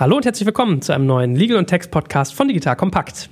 Hallo und herzlich willkommen zu einem neuen Legal und Text Podcast von Digital Kompakt.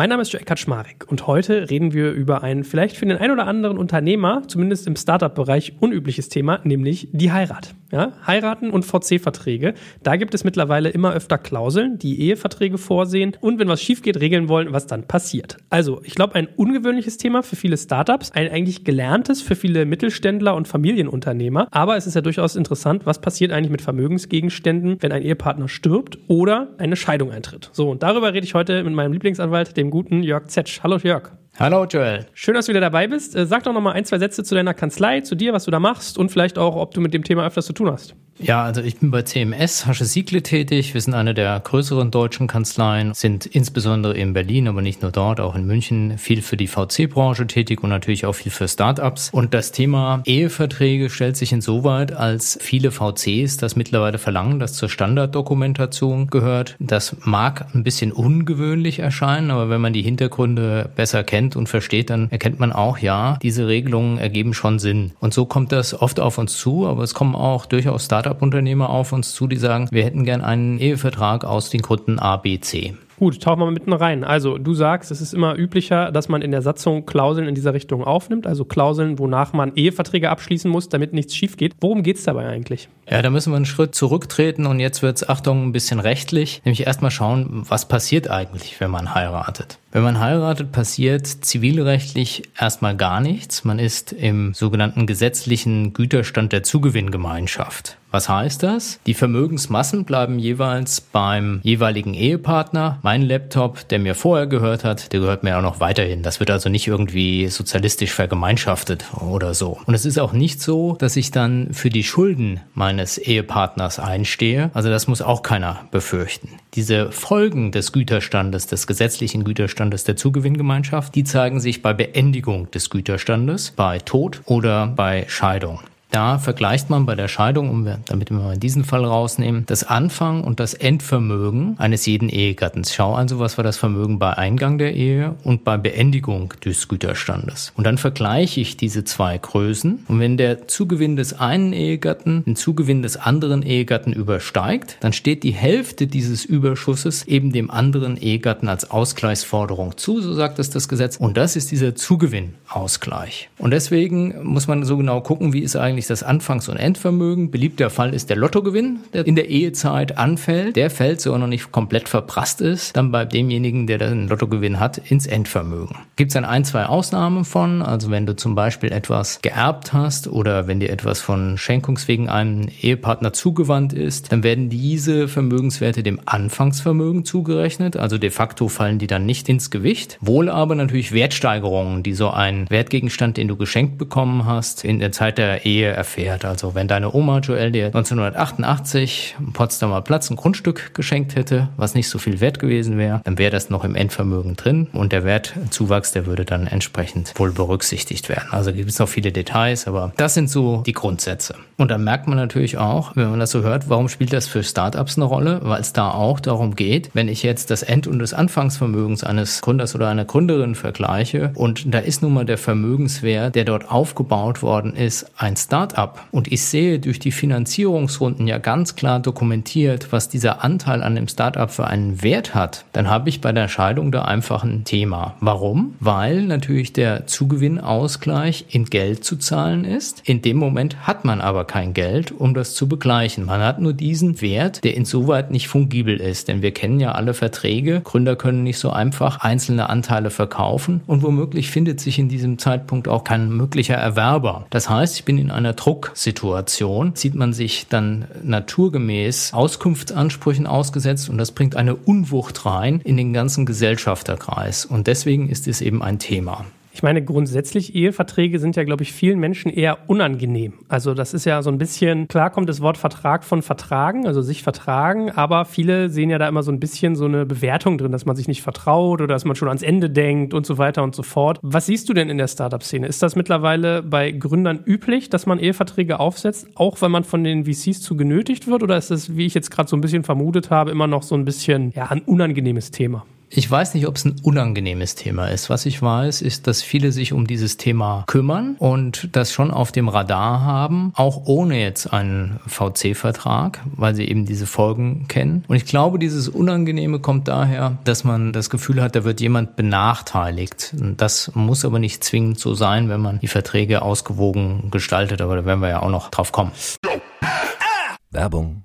Mein Name ist Joe Kaczmarek und heute reden wir über ein vielleicht für den ein oder anderen Unternehmer, zumindest im Startup-Bereich, unübliches Thema, nämlich die Heirat. Ja, Heiraten und VC-Verträge. Da gibt es mittlerweile immer öfter Klauseln, die Eheverträge vorsehen und wenn was schief geht, regeln wollen, was dann passiert. Also, ich glaube, ein ungewöhnliches Thema für viele Startups, ein eigentlich gelerntes für viele Mittelständler und Familienunternehmer. Aber es ist ja durchaus interessant, was passiert eigentlich mit Vermögensgegenständen, wenn ein Ehepartner stirbt oder eine Scheidung eintritt. So, und darüber rede ich heute mit meinem Lieblingsanwalt, dem guten Jörg Zetsch. Hallo Jörg. Hallo Joel. Schön, dass du wieder dabei bist. Äh, sag doch noch mal ein, zwei Sätze zu deiner Kanzlei, zu dir, was du da machst und vielleicht auch, ob du mit dem Thema öfters zu tun hast. Ja, also ich bin bei CMS Hasche Siegle tätig. Wir sind eine der größeren deutschen Kanzleien, sind insbesondere in Berlin, aber nicht nur dort, auch in München viel für die VC-Branche tätig und natürlich auch viel für Startups. Und das Thema Eheverträge stellt sich insoweit, als viele VCs das mittlerweile verlangen, das zur Standarddokumentation gehört. Das mag ein bisschen ungewöhnlich erscheinen, aber wenn man die Hintergründe besser kennt und versteht, dann erkennt man auch, ja, diese Regelungen ergeben schon Sinn. Und so kommt das oft auf uns zu, aber es kommen auch durchaus Startups Startup-Unternehmer auf uns zu, die sagen, wir hätten gern einen Ehevertrag aus den Gründen A, B, C. Gut, tauchen wir mal mitten rein. Also, du sagst, es ist immer üblicher, dass man in der Satzung Klauseln in dieser Richtung aufnimmt, also Klauseln, wonach man Eheverträge abschließen muss, damit nichts schief geht. Worum geht es dabei eigentlich? Ja, da müssen wir einen Schritt zurücktreten und jetzt wird es, Achtung, ein bisschen rechtlich, nämlich erstmal schauen, was passiert eigentlich, wenn man heiratet. Wenn man heiratet, passiert zivilrechtlich erstmal gar nichts. Man ist im sogenannten gesetzlichen Güterstand der Zugewinngemeinschaft. Was heißt das? Die Vermögensmassen bleiben jeweils beim jeweiligen Ehepartner. Mein Laptop, der mir vorher gehört hat, der gehört mir auch noch weiterhin. Das wird also nicht irgendwie sozialistisch vergemeinschaftet oder so. Und es ist auch nicht so, dass ich dann für die Schulden meines Ehepartners einstehe. Also das muss auch keiner befürchten. Diese Folgen des Güterstandes, des gesetzlichen Güterstandes der Zugewinngemeinschaft, die zeigen sich bei Beendigung des Güterstandes, bei Tod oder bei Scheidung. Da vergleicht man bei der Scheidung, um wir, damit wir mal diesen Fall rausnehmen, das Anfang und das Endvermögen eines jeden Ehegattens. Schau also, was war das Vermögen bei Eingang der Ehe und bei Beendigung des Güterstandes. Und dann vergleiche ich diese zwei Größen. Und wenn der Zugewinn des einen Ehegatten den Zugewinn des anderen Ehegatten übersteigt, dann steht die Hälfte dieses Überschusses eben dem anderen Ehegatten als Ausgleichsforderung zu, so sagt es das Gesetz. Und das ist dieser Zugewinnausgleich. Und deswegen muss man so genau gucken, wie ist eigentlich eigentlich das Anfangs- und Endvermögen. Beliebter Fall ist der Lottogewinn, der in der Ehezeit anfällt. Der fällt, so er noch nicht komplett verprasst ist, dann bei demjenigen, der den Lottogewinn hat, ins Endvermögen. Gibt es dann ein, zwei Ausnahmen von, also wenn du zum Beispiel etwas geerbt hast oder wenn dir etwas von Schenkungswegen einem Ehepartner zugewandt ist, dann werden diese Vermögenswerte dem Anfangsvermögen zugerechnet. Also de facto fallen die dann nicht ins Gewicht. Wohl aber natürlich Wertsteigerungen, die so ein Wertgegenstand, den du geschenkt bekommen hast, in der Zeit der Ehe erfährt. Also wenn deine Oma Joel dir 1988 am Potsdamer Platz ein Grundstück geschenkt hätte, was nicht so viel wert gewesen wäre, dann wäre das noch im Endvermögen drin und der Wertzuwachs, der würde dann entsprechend wohl berücksichtigt werden. Also gibt es noch viele Details, aber das sind so die Grundsätze. Und dann merkt man natürlich auch, wenn man das so hört, warum spielt das für Startups eine Rolle? Weil es da auch darum geht, wenn ich jetzt das End- und das Anfangsvermögens eines Gründers oder einer Gründerin vergleiche und da ist nun mal der Vermögenswert, der dort aufgebaut worden ist, ein Startup und ich sehe durch die Finanzierungsrunden ja ganz klar dokumentiert, was dieser Anteil an dem Startup für einen Wert hat, dann habe ich bei der Scheidung da einfach ein Thema. Warum? Weil natürlich der Zugewinnausgleich in Geld zu zahlen ist. In dem Moment hat man aber kein Geld, um das zu begleichen. Man hat nur diesen Wert, der insoweit nicht fungibel ist, denn wir kennen ja alle Verträge. Gründer können nicht so einfach einzelne Anteile verkaufen und womöglich findet sich in diesem Zeitpunkt auch kein möglicher Erwerber. Das heißt, ich bin in einer Drucksituation, sieht man sich dann naturgemäß Auskunftsansprüchen ausgesetzt und das bringt eine Unwucht rein in den ganzen Gesellschafterkreis. Und deswegen ist es eben ein Thema. Ich meine, grundsätzlich Eheverträge sind ja, glaube ich, vielen Menschen eher unangenehm. Also das ist ja so ein bisschen, klar kommt das Wort Vertrag von Vertragen, also sich vertragen, aber viele sehen ja da immer so ein bisschen so eine Bewertung drin, dass man sich nicht vertraut oder dass man schon ans Ende denkt und so weiter und so fort. Was siehst du denn in der Startup-Szene? Ist das mittlerweile bei Gründern üblich, dass man Eheverträge aufsetzt, auch wenn man von den VCs zu genötigt wird? Oder ist das, wie ich jetzt gerade so ein bisschen vermutet habe, immer noch so ein bisschen ja, ein unangenehmes Thema? Ich weiß nicht, ob es ein unangenehmes Thema ist. Was ich weiß, ist, dass viele sich um dieses Thema kümmern und das schon auf dem Radar haben, auch ohne jetzt einen VC-Vertrag, weil sie eben diese Folgen kennen. Und ich glaube, dieses Unangenehme kommt daher, dass man das Gefühl hat, da wird jemand benachteiligt. Das muss aber nicht zwingend so sein, wenn man die Verträge ausgewogen gestaltet, aber da werden wir ja auch noch drauf kommen. Werbung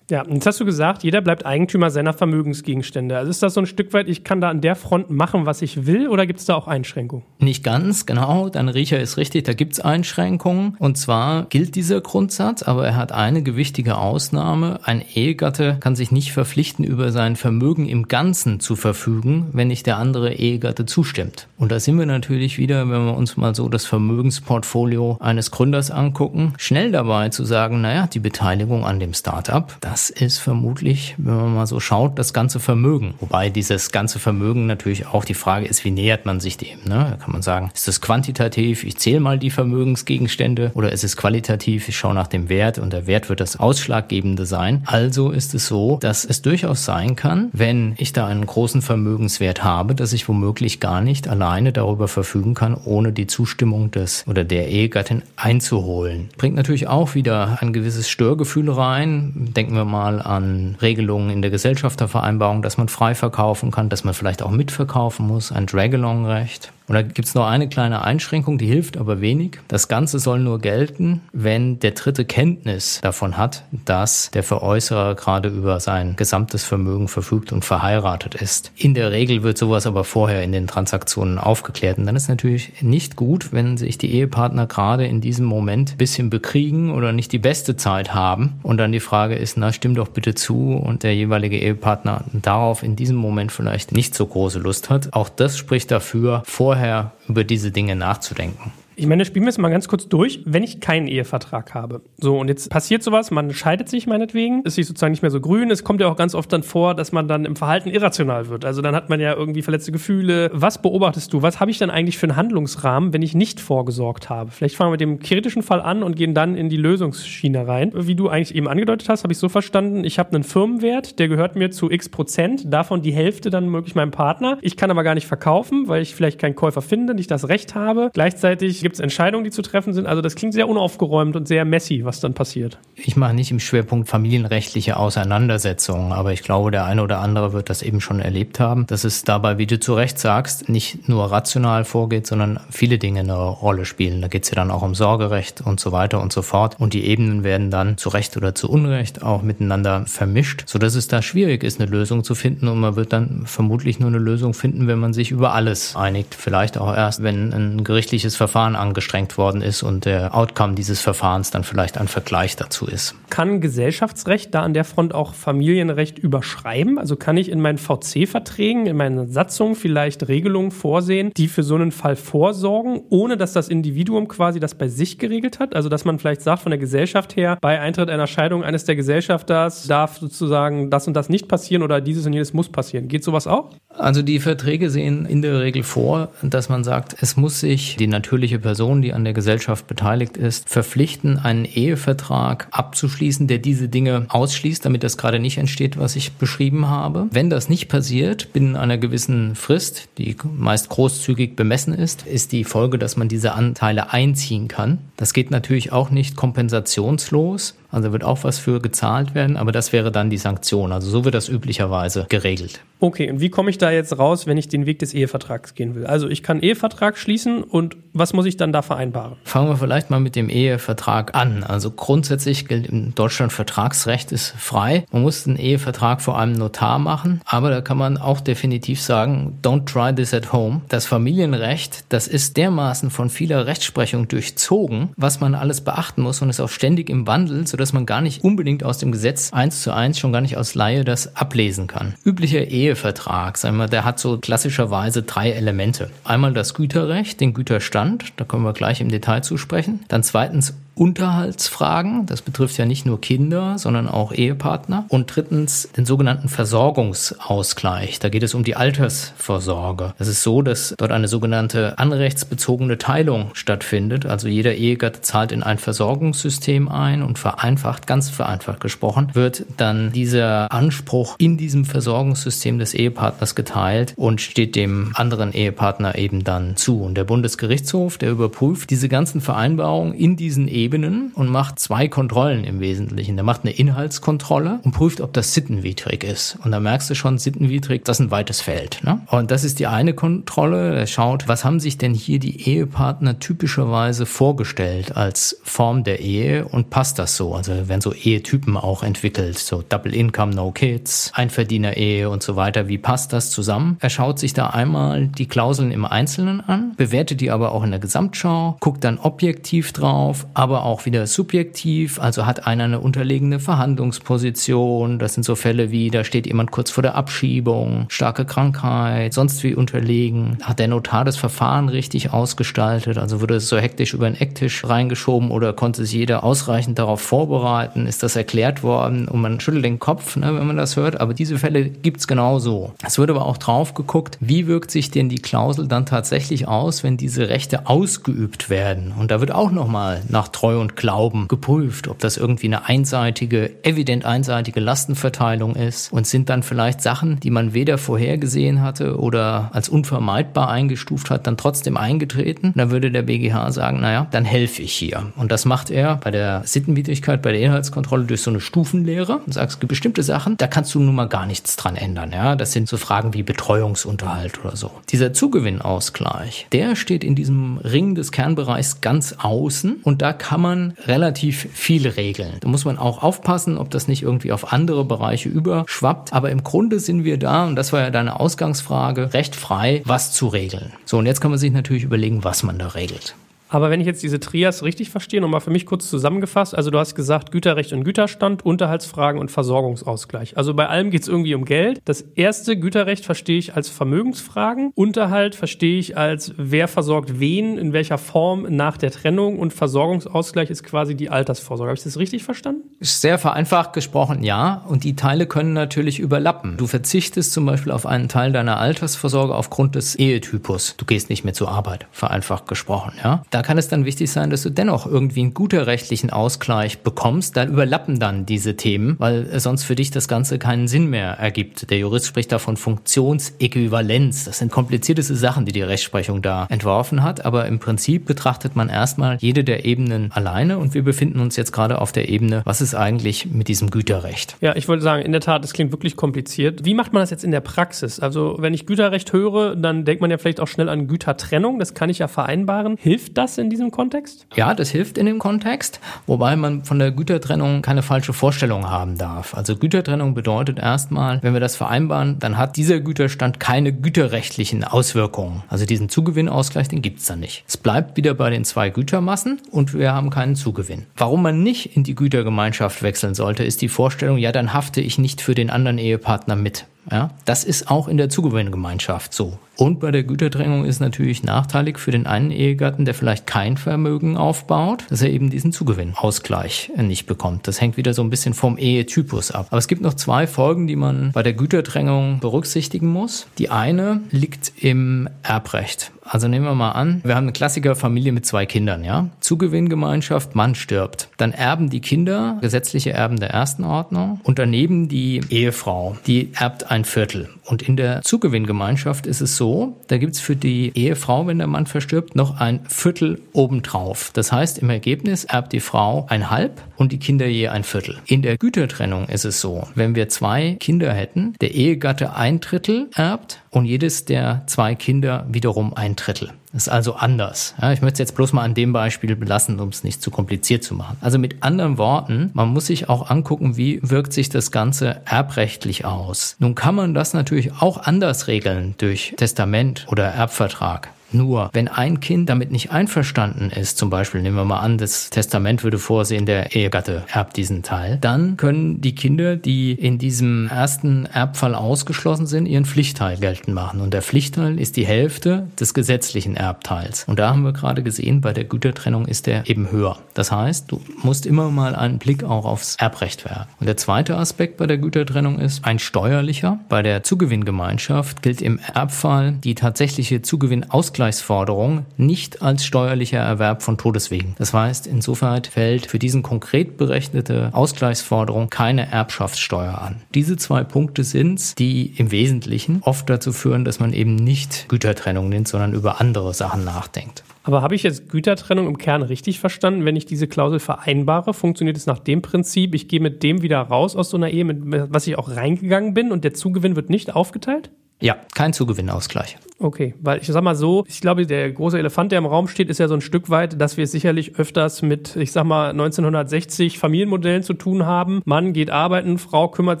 Ja, jetzt hast du gesagt, jeder bleibt Eigentümer seiner Vermögensgegenstände. Also ist das so ein Stück weit, ich kann da an der Front machen, was ich will, oder gibt es da auch Einschränkungen? Nicht ganz, genau. Dein Riecher ist richtig, da gibt es Einschränkungen. Und zwar gilt dieser Grundsatz, aber er hat eine gewichtige Ausnahme. Ein Ehegatte kann sich nicht verpflichten, über sein Vermögen im Ganzen zu verfügen, wenn nicht der andere Ehegatte zustimmt. Und da sind wir natürlich wieder, wenn wir uns mal so das Vermögensportfolio eines Gründers angucken, schnell dabei zu sagen, naja, die Beteiligung an dem Startup, das ist vermutlich, wenn man mal so schaut, das ganze Vermögen. Wobei dieses ganze Vermögen natürlich auch die Frage ist, wie nähert man sich dem? Ne? Da kann man sagen, ist es quantitativ, ich zähle mal die Vermögensgegenstände oder ist es qualitativ, ich schaue nach dem Wert und der Wert wird das Ausschlaggebende sein. Also ist es so, dass es durchaus sein kann, wenn ich da einen großen Vermögenswert habe, dass ich womöglich gar nicht alleine darüber verfügen kann, ohne die Zustimmung des oder der Ehegattin einzuholen. Bringt natürlich auch wieder ein gewisses Störgefühl rein. Denken wir wir mal an Regelungen in der Gesellschaftervereinbarung, dass man frei verkaufen kann, dass man vielleicht auch mitverkaufen muss, ein Drag-along-Recht. Und da gibt es noch eine kleine Einschränkung, die hilft aber wenig. Das Ganze soll nur gelten, wenn der Dritte Kenntnis davon hat, dass der Veräußerer gerade über sein gesamtes Vermögen verfügt und verheiratet ist. In der Regel wird sowas aber vorher in den Transaktionen aufgeklärt. Und dann ist natürlich nicht gut, wenn sich die Ehepartner gerade in diesem Moment ein bisschen bekriegen oder nicht die beste Zeit haben. Und dann die Frage ist, na, stimm doch bitte zu und der jeweilige Ehepartner darauf in diesem Moment vielleicht nicht so große Lust hat. Auch das spricht dafür, vorher vorher über diese Dinge nachzudenken. Ich meine, spielen wir es mal ganz kurz durch, wenn ich keinen Ehevertrag habe. So, und jetzt passiert sowas, man scheidet sich meinetwegen, ist sich sozusagen nicht mehr so grün. Es kommt ja auch ganz oft dann vor, dass man dann im Verhalten irrational wird. Also dann hat man ja irgendwie verletzte Gefühle. Was beobachtest du? Was habe ich dann eigentlich für einen Handlungsrahmen, wenn ich nicht vorgesorgt habe? Vielleicht fangen wir mit dem kritischen Fall an und gehen dann in die Lösungsschiene rein. Wie du eigentlich eben angedeutet hast, habe ich so verstanden, ich habe einen Firmenwert, der gehört mir zu x Prozent, davon die Hälfte dann möglich meinem Partner. Ich kann aber gar nicht verkaufen, weil ich vielleicht keinen Käufer finde, nicht das Recht habe. Gleichzeitig gibt es Entscheidungen, die zu treffen sind. Also das klingt sehr unaufgeräumt und sehr messy, was dann passiert. Ich mache nicht im Schwerpunkt familienrechtliche Auseinandersetzungen, aber ich glaube, der eine oder andere wird das eben schon erlebt haben, dass es dabei, wie du zu Recht sagst, nicht nur rational vorgeht, sondern viele Dinge eine Rolle spielen. Da geht es ja dann auch um Sorgerecht und so weiter und so fort. Und die Ebenen werden dann zu Recht oder zu Unrecht auch miteinander vermischt, sodass es da schwierig ist, eine Lösung zu finden. Und man wird dann vermutlich nur eine Lösung finden, wenn man sich über alles einigt. Vielleicht auch erst, wenn ein gerichtliches Verfahren angestrengt worden ist und der Outcome dieses Verfahrens dann vielleicht ein Vergleich dazu ist. Kann Gesellschaftsrecht da an der Front auch Familienrecht überschreiben? Also kann ich in meinen VC-Verträgen, in meinen Satzungen vielleicht Regelungen vorsehen, die für so einen Fall vorsorgen, ohne dass das Individuum quasi das bei sich geregelt hat? Also dass man vielleicht sagt von der Gesellschaft her, bei Eintritt einer Scheidung eines der Gesellschafters darf sozusagen das und das nicht passieren oder dieses und jenes muss passieren. Geht sowas auch? Also die Verträge sehen in der Regel vor, dass man sagt, es muss sich die natürliche Person, die an der Gesellschaft beteiligt ist, verpflichten, einen Ehevertrag abzuschließen, der diese Dinge ausschließt, damit das gerade nicht entsteht, was ich beschrieben habe. Wenn das nicht passiert, binnen einer gewissen Frist, die meist großzügig bemessen ist, ist die Folge, dass man diese Anteile einziehen kann. Das geht natürlich auch nicht kompensationslos. Also wird auch was für gezahlt werden, aber das wäre dann die Sanktion. Also so wird das üblicherweise geregelt. Okay, und wie komme ich da jetzt raus, wenn ich den Weg des Ehevertrags gehen will? Also ich kann Ehevertrag schließen und was muss ich dann da vereinbaren? Fangen wir vielleicht mal mit dem Ehevertrag an. Also grundsätzlich gilt in Deutschland Vertragsrecht ist frei. Man muss einen Ehevertrag vor einem Notar machen, aber da kann man auch definitiv sagen, don't try this at home. Das Familienrecht, das ist dermaßen von vieler Rechtsprechung durchzogen, was man alles beachten muss und ist auch ständig im Wandel, sodass dass man gar nicht unbedingt aus dem Gesetz eins zu eins schon gar nicht aus Laie das ablesen kann. Üblicher Ehevertrag, sagen wir, der hat so klassischerweise drei Elemente. Einmal das Güterrecht, den Güterstand, da können wir gleich im Detail zusprechen. Dann zweitens Unterhaltsfragen. Das betrifft ja nicht nur Kinder, sondern auch Ehepartner. Und drittens den sogenannten Versorgungsausgleich. Da geht es um die Altersvorsorge. Es ist so, dass dort eine sogenannte anrechtsbezogene Teilung stattfindet. Also jeder Ehegatte zahlt in ein Versorgungssystem ein und vereinfacht, ganz vereinfacht gesprochen, wird dann dieser Anspruch in diesem Versorgungssystem des Ehepartners geteilt und steht dem anderen Ehepartner eben dann zu. Und der Bundesgerichtshof, der überprüft diese ganzen Vereinbarungen in diesen Ehe Ebenen und macht zwei Kontrollen im Wesentlichen. Der macht eine Inhaltskontrolle und prüft, ob das sittenwidrig ist. Und da merkst du schon, sittenwidrig, das ist ein weites Feld. Ne? Und das ist die eine Kontrolle. Er schaut, was haben sich denn hier die Ehepartner typischerweise vorgestellt als Form der Ehe und passt das so? Also werden so Ehetypen auch entwickelt, so Double Income, No Kids, Einverdiener-Ehe und so weiter. Wie passt das zusammen? Er schaut sich da einmal die Klauseln im Einzelnen an, bewertet die aber auch in der Gesamtschau, guckt dann objektiv drauf, aber aber auch wieder subjektiv. Also hat einer eine unterlegene Verhandlungsposition. Das sind so Fälle wie, da steht jemand kurz vor der Abschiebung, starke Krankheit, sonst wie unterlegen. Hat der Notar das Verfahren richtig ausgestaltet? Also wurde es so hektisch über den Ecktisch reingeschoben oder konnte sich jeder ausreichend darauf vorbereiten? Ist das erklärt worden? Und man schüttelt den Kopf, ne, wenn man das hört. Aber diese Fälle gibt's genauso. Es wird aber auch drauf geguckt, wie wirkt sich denn die Klausel dann tatsächlich aus, wenn diese Rechte ausgeübt werden? Und da wird auch nochmal nach Treu und Glauben geprüft, ob das irgendwie eine einseitige, evident einseitige Lastenverteilung ist und sind dann vielleicht Sachen, die man weder vorhergesehen hatte oder als unvermeidbar eingestuft hat, dann trotzdem eingetreten. Dann würde der BGH sagen, naja, dann helfe ich hier. Und das macht er bei der Sittenwidrigkeit, bei der Inhaltskontrolle durch so eine Stufenlehre und sagt, es gibt bestimmte Sachen, da kannst du nun mal gar nichts dran ändern. Ja, das sind so Fragen wie Betreuungsunterhalt oder so. Dieser Zugewinnausgleich, der steht in diesem Ring des Kernbereichs ganz außen und da kann kann man relativ viel regeln. Da muss man auch aufpassen, ob das nicht irgendwie auf andere Bereiche überschwappt. Aber im Grunde sind wir da, und das war ja deine Ausgangsfrage, recht frei, was zu regeln. So, und jetzt kann man sich natürlich überlegen, was man da regelt. Aber wenn ich jetzt diese Trias richtig verstehe, nochmal für mich kurz zusammengefasst, also du hast gesagt Güterrecht und Güterstand, Unterhaltsfragen und Versorgungsausgleich. Also bei allem geht es irgendwie um Geld. Das erste Güterrecht verstehe ich als Vermögensfragen, Unterhalt verstehe ich als wer versorgt wen, in welcher Form nach der Trennung und Versorgungsausgleich ist quasi die Altersvorsorge. Habe ich das richtig verstanden? Sehr vereinfacht gesprochen, ja. Und die Teile können natürlich überlappen. Du verzichtest zum Beispiel auf einen Teil deiner Altersvorsorge aufgrund des Ehetypus. Du gehst nicht mehr zur Arbeit, vereinfacht gesprochen, ja. Da kann es dann wichtig sein, dass du dennoch irgendwie einen guter rechtlichen Ausgleich bekommst. Da überlappen dann diese Themen, weil sonst für dich das Ganze keinen Sinn mehr ergibt. Der Jurist spricht da von Funktionsäquivalenz. Das sind komplizierteste Sachen, die die Rechtsprechung da entworfen hat. Aber im Prinzip betrachtet man erstmal jede der Ebenen alleine und wir befinden uns jetzt gerade auf der Ebene, was ist eigentlich mit diesem Güterrecht? Ja, ich wollte sagen, in der Tat, das klingt wirklich kompliziert. Wie macht man das jetzt in der Praxis? Also, wenn ich Güterrecht höre, dann denkt man ja vielleicht auch schnell an Gütertrennung. Das kann ich ja vereinbaren. Hilft das? in diesem Kontext? Ja, das hilft in dem Kontext, wobei man von der Gütertrennung keine falsche Vorstellung haben darf. Also Gütertrennung bedeutet erstmal, wenn wir das vereinbaren, dann hat dieser Güterstand keine güterrechtlichen Auswirkungen. Also diesen Zugewinnausgleich, den gibt es dann nicht. Es bleibt wieder bei den zwei Gütermassen und wir haben keinen Zugewinn. Warum man nicht in die Gütergemeinschaft wechseln sollte, ist die Vorstellung, ja, dann hafte ich nicht für den anderen Ehepartner mit. Ja, das ist auch in der Zugewinngemeinschaft so. Und bei der Gütertrennung ist natürlich nachteilig für den einen Ehegatten, der vielleicht kein Vermögen aufbaut, dass er eben diesen Zugewinnausgleich nicht bekommt. Das hängt wieder so ein bisschen vom Ehetypus ab. Aber es gibt noch zwei Folgen, die man bei der Gütertrennung berücksichtigen muss. Die eine liegt im Erbrecht. Also nehmen wir mal an, wir haben eine Klassikerfamilie mit zwei Kindern, ja? Zugewinngemeinschaft, Mann stirbt. Dann erben die Kinder, gesetzliche Erben der ersten Ordnung und daneben die Ehefrau, die erbt ein Viertel. Und in der Zugewinngemeinschaft ist es so, da gibt's für die Ehefrau, wenn der Mann verstirbt, noch ein Viertel obendrauf. Das heißt, im Ergebnis erbt die Frau ein Halb und die Kinder je ein Viertel. In der Gütertrennung ist es so, wenn wir zwei Kinder hätten, der Ehegatte ein Drittel erbt und jedes der zwei Kinder wiederum ein Drittel. Ist also anders. Ja, ich möchte es jetzt bloß mal an dem Beispiel belassen, um es nicht zu kompliziert zu machen. Also mit anderen Worten, man muss sich auch angucken, wie wirkt sich das Ganze erbrechtlich aus. Nun kann man das natürlich auch anders regeln durch Testament oder Erbvertrag. Nur, wenn ein Kind damit nicht einverstanden ist, zum Beispiel nehmen wir mal an, das Testament würde vorsehen, der Ehegatte erbt diesen Teil, dann können die Kinder, die in diesem ersten Erbfall ausgeschlossen sind, ihren Pflichtteil geltend machen. Und der Pflichtteil ist die Hälfte des gesetzlichen Erbteils. Und da haben wir gerade gesehen, bei der Gütertrennung ist der eben höher. Das heißt, du musst immer mal einen Blick auch aufs Erbrecht werfen. Und der zweite Aspekt bei der Gütertrennung ist ein steuerlicher. Bei der Zugewinngemeinschaft gilt im Erbfall die tatsächliche Zugewinnausgleich Ausgleichsforderung nicht als steuerlicher Erwerb von Todeswegen. Das heißt, insofern fällt für diesen konkret berechnete Ausgleichsforderung keine Erbschaftssteuer an. Diese zwei Punkte sind die im Wesentlichen oft dazu führen, dass man eben nicht Gütertrennung nimmt, sondern über andere Sachen nachdenkt. Aber habe ich jetzt Gütertrennung im Kern richtig verstanden? Wenn ich diese Klausel vereinbare, funktioniert es nach dem Prinzip, ich gehe mit dem wieder raus aus so einer Ehe, mit was ich auch reingegangen bin und der Zugewinn wird nicht aufgeteilt? Ja, kein Zugewinnausgleich. Okay, weil ich sag mal so, ich glaube, der große Elefant, der im Raum steht, ist ja so ein Stück weit, dass wir es sicherlich öfters mit, ich sag mal, 1960 Familienmodellen zu tun haben. Mann geht arbeiten, Frau kümmert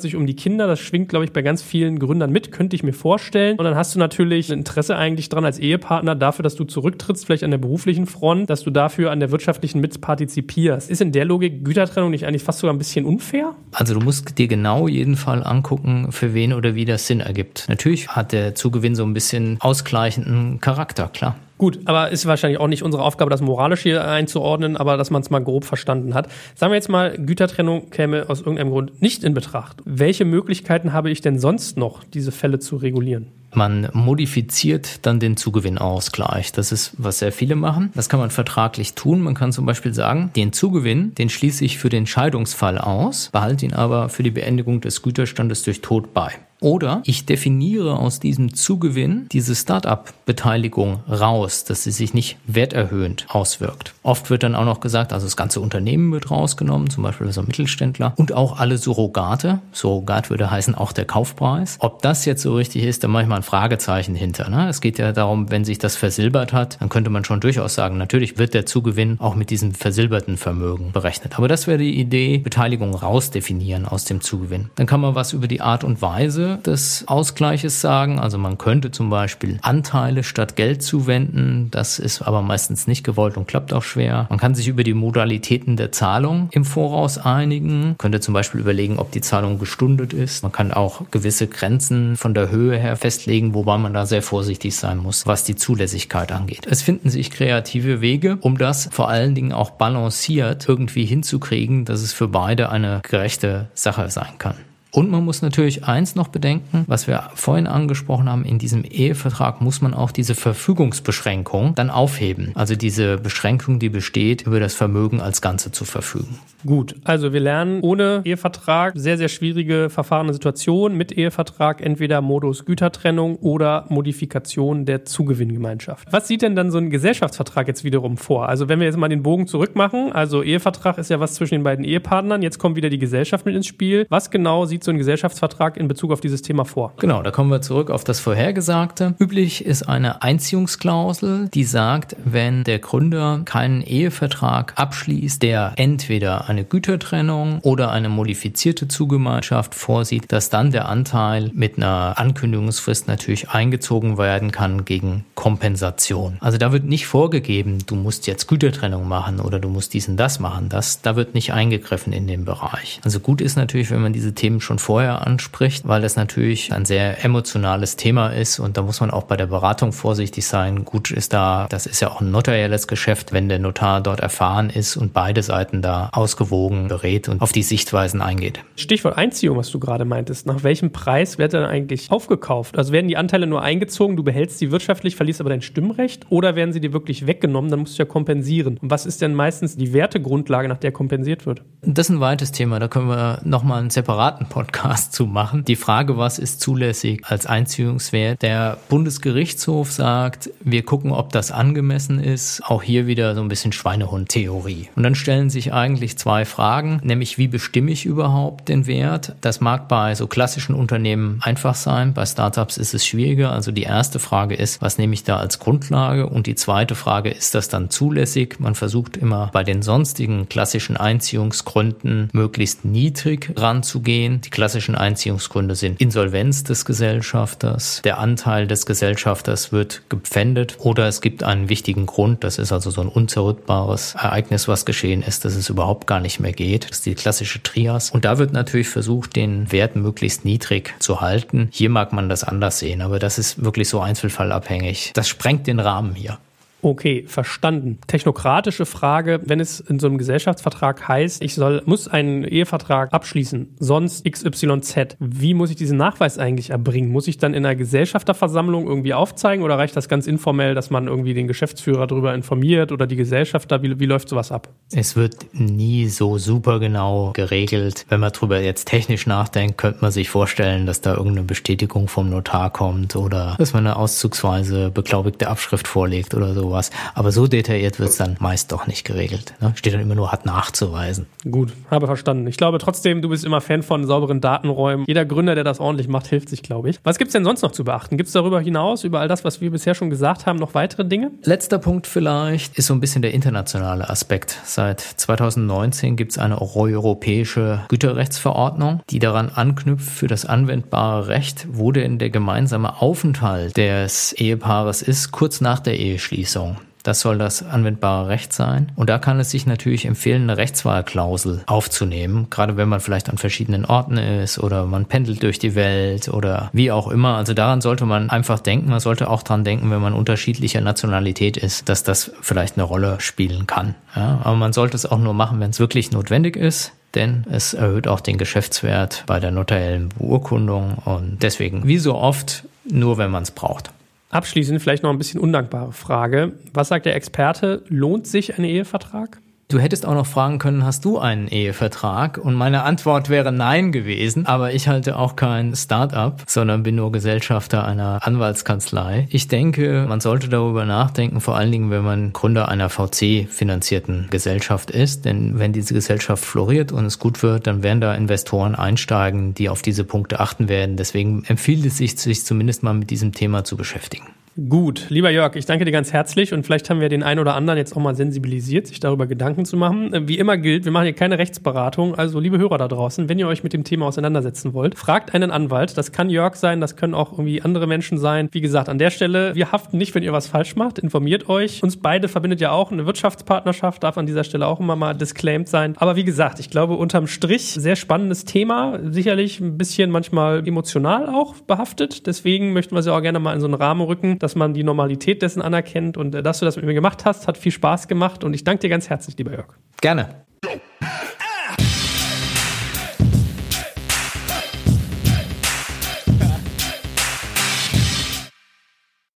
sich um die Kinder. Das schwingt, glaube ich, bei ganz vielen Gründern mit, könnte ich mir vorstellen. Und dann hast du natürlich ein Interesse eigentlich dran als Ehepartner dafür, dass du zurücktrittst, vielleicht an der beruflichen Front, dass du dafür an der wirtschaftlichen mitpartizipierst. Ist in der Logik Gütertrennung nicht eigentlich fast sogar ein bisschen unfair? Also du musst dir genau jeden Fall angucken, für wen oder wie das Sinn ergibt. Natürlich hat der Zugewinn so ein bisschen ausgleichenden Charakter, klar. Gut, aber ist wahrscheinlich auch nicht unsere Aufgabe, das moralisch hier einzuordnen, aber dass man es mal grob verstanden hat. Sagen wir jetzt mal, Gütertrennung käme aus irgendeinem Grund nicht in Betracht. Welche Möglichkeiten habe ich denn sonst noch, diese Fälle zu regulieren? Man modifiziert dann den Zugewinnausgleich. Das ist, was sehr viele machen. Das kann man vertraglich tun. Man kann zum Beispiel sagen, den Zugewinn, den schließe ich für den Scheidungsfall aus, behalte ihn aber für die Beendigung des Güterstandes durch Tod bei. Oder ich definiere aus diesem Zugewinn diese Start-up-Beteiligung raus, dass sie sich nicht werterhöhend auswirkt. Oft wird dann auch noch gesagt, also das ganze Unternehmen wird rausgenommen, zum Beispiel so ein Mittelständler und auch alle Surrogate. Surrogat würde heißen auch der Kaufpreis. Ob das jetzt so richtig ist, da mache ich mal ein Fragezeichen hinter. Ne? Es geht ja darum, wenn sich das versilbert hat, dann könnte man schon durchaus sagen, natürlich wird der Zugewinn auch mit diesem versilberten Vermögen berechnet. Aber das wäre die Idee, Beteiligung rausdefinieren aus dem Zugewinn. Dann kann man was über die Art und Weise des Ausgleiches sagen. Also man könnte zum Beispiel Anteile statt Geld zuwenden. Das ist aber meistens nicht gewollt und klappt auch schwer. Man kann sich über die Modalitäten der Zahlung im Voraus einigen. Man könnte zum Beispiel überlegen, ob die Zahlung gestundet ist. Man kann auch gewisse Grenzen von der Höhe her festlegen, wobei man da sehr vorsichtig sein muss, was die Zulässigkeit angeht. Es finden sich kreative Wege, um das vor allen Dingen auch balanciert irgendwie hinzukriegen, dass es für beide eine gerechte Sache sein kann. Und man muss natürlich eins noch bedenken, was wir vorhin angesprochen haben, in diesem Ehevertrag muss man auch diese Verfügungsbeschränkung dann aufheben. Also diese Beschränkung, die besteht, über das Vermögen als Ganze zu verfügen. Gut, also wir lernen ohne Ehevertrag sehr, sehr schwierige verfahrene Situationen mit Ehevertrag, entweder Modus Gütertrennung oder Modifikation der Zugewinngemeinschaft. Was sieht denn dann so ein Gesellschaftsvertrag jetzt wiederum vor? Also wenn wir jetzt mal den Bogen zurückmachen, also Ehevertrag ist ja was zwischen den beiden Ehepartnern, jetzt kommt wieder die Gesellschaft mit ins Spiel. Was genau sieht so ein Gesellschaftsvertrag in Bezug auf dieses Thema vor? Genau, da kommen wir zurück auf das Vorhergesagte. Üblich ist eine Einziehungsklausel, die sagt, wenn der Gründer keinen Ehevertrag abschließt, der entweder eine Gütertrennung oder eine modifizierte Zugemeinschaft vorsieht, dass dann der Anteil mit einer Ankündigungsfrist natürlich eingezogen werden kann gegen Kompensation. Also da wird nicht vorgegeben, du musst jetzt Gütertrennung machen oder du musst dies und das machen. Das, da wird nicht eingegriffen in den Bereich. Also gut ist natürlich, wenn man diese Themen schon schon vorher anspricht, weil das natürlich ein sehr emotionales Thema ist und da muss man auch bei der Beratung vorsichtig sein. Gut ist da, das ist ja auch ein notarielles Geschäft, wenn der Notar dort erfahren ist und beide Seiten da ausgewogen berät und auf die Sichtweisen eingeht. Stichwort Einziehung, was du gerade meintest. Nach welchem Preis wird dann eigentlich aufgekauft? Also werden die Anteile nur eingezogen, du behältst sie wirtschaftlich, verlierst aber dein Stimmrecht oder werden sie dir wirklich weggenommen, dann musst du ja kompensieren. Und was ist denn meistens die Wertegrundlage, nach der kompensiert wird? Das ist ein weites Thema, da können wir nochmal einen separaten Podcast zu machen. Die Frage, was ist zulässig als Einziehungswert? Der Bundesgerichtshof sagt, wir gucken, ob das angemessen ist. Auch hier wieder so ein bisschen Schweinehund-Theorie. Und dann stellen sich eigentlich zwei Fragen, nämlich wie bestimme ich überhaupt den Wert? Das mag bei so klassischen Unternehmen einfach sein, bei Startups ist es schwieriger. Also die erste Frage ist, was nehme ich da als Grundlage? Und die zweite Frage, ist das dann zulässig? Man versucht immer bei den sonstigen klassischen Einziehungsgründen möglichst niedrig ranzugehen. Die klassischen Einziehungsgründe sind Insolvenz des Gesellschafters, der Anteil des Gesellschafters wird gepfändet oder es gibt einen wichtigen Grund, das ist also so ein unzerrückbares Ereignis, was geschehen ist, dass es überhaupt gar nicht mehr geht. Das ist die klassische Trias. Und da wird natürlich versucht, den Wert möglichst niedrig zu halten. Hier mag man das anders sehen, aber das ist wirklich so einzelfallabhängig. Das sprengt den Rahmen hier. Okay, verstanden. Technokratische Frage, wenn es in so einem Gesellschaftsvertrag heißt, ich soll, muss einen Ehevertrag abschließen, sonst XYZ. Wie muss ich diesen Nachweis eigentlich erbringen? Muss ich dann in einer Gesellschafterversammlung irgendwie aufzeigen oder reicht das ganz informell, dass man irgendwie den Geschäftsführer darüber informiert oder die Gesellschafter? Wie, wie läuft sowas ab? Es wird nie so super genau geregelt. Wenn man darüber jetzt technisch nachdenkt, könnte man sich vorstellen, dass da irgendeine Bestätigung vom Notar kommt oder dass man eine auszugsweise beglaubigte Abschrift vorlegt oder so sowas. Aber so detailliert wird es dann meist doch nicht geregelt. Ne? Steht dann immer nur, hat nachzuweisen. Gut, habe verstanden. Ich glaube trotzdem, du bist immer Fan von sauberen Datenräumen. Jeder Gründer, der das ordentlich macht, hilft sich, glaube ich. Was gibt es denn sonst noch zu beachten? Gibt es darüber hinaus, über all das, was wir bisher schon gesagt haben, noch weitere Dinge? Letzter Punkt vielleicht ist so ein bisschen der internationale Aspekt. Seit 2019 gibt es eine europäische Güterrechtsverordnung, die daran anknüpft, für das anwendbare Recht, wo denn der gemeinsame Aufenthalt des Ehepaares ist, kurz nach der Eheschließung. Das soll das anwendbare Recht sein. Und da kann es sich natürlich empfehlen, eine Rechtswahlklausel aufzunehmen, gerade wenn man vielleicht an verschiedenen Orten ist oder man pendelt durch die Welt oder wie auch immer. Also daran sollte man einfach denken. Man sollte auch dran denken, wenn man unterschiedlicher Nationalität ist, dass das vielleicht eine Rolle spielen kann. Ja, aber man sollte es auch nur machen, wenn es wirklich notwendig ist denn es erhöht auch den Geschäftswert bei der notariellen Beurkundung und deswegen, wie so oft, nur wenn man es braucht. Abschließend vielleicht noch ein bisschen undankbare Frage. Was sagt der Experte? Lohnt sich ein Ehevertrag? Du hättest auch noch fragen können, hast du einen Ehevertrag? Und meine Antwort wäre nein gewesen, aber ich halte auch kein Start-up, sondern bin nur Gesellschafter einer Anwaltskanzlei. Ich denke, man sollte darüber nachdenken, vor allen Dingen, wenn man Gründer einer VC-finanzierten Gesellschaft ist, denn wenn diese Gesellschaft floriert und es gut wird, dann werden da Investoren einsteigen, die auf diese Punkte achten werden. Deswegen empfiehlt es sich, sich zumindest mal mit diesem Thema zu beschäftigen. Gut, lieber Jörg, ich danke dir ganz herzlich und vielleicht haben wir den einen oder anderen jetzt auch mal sensibilisiert, sich darüber Gedanken zu machen. Äh, wie immer gilt, wir machen hier keine Rechtsberatung, also liebe Hörer da draußen, wenn ihr euch mit dem Thema auseinandersetzen wollt, fragt einen Anwalt. Das kann Jörg sein, das können auch irgendwie andere Menschen sein. Wie gesagt, an der Stelle, wir haften nicht, wenn ihr was falsch macht, informiert euch. Uns beide verbindet ja auch eine Wirtschaftspartnerschaft, darf an dieser Stelle auch immer mal disclaimed sein. Aber wie gesagt, ich glaube, unterm Strich sehr spannendes Thema, sicherlich ein bisschen manchmal emotional auch behaftet. Deswegen möchten wir sie auch gerne mal in so einen Rahmen rücken dass man die Normalität dessen anerkennt und äh, dass du das mit mir gemacht hast, hat viel Spaß gemacht und ich danke dir ganz herzlich, lieber Jörg. Gerne.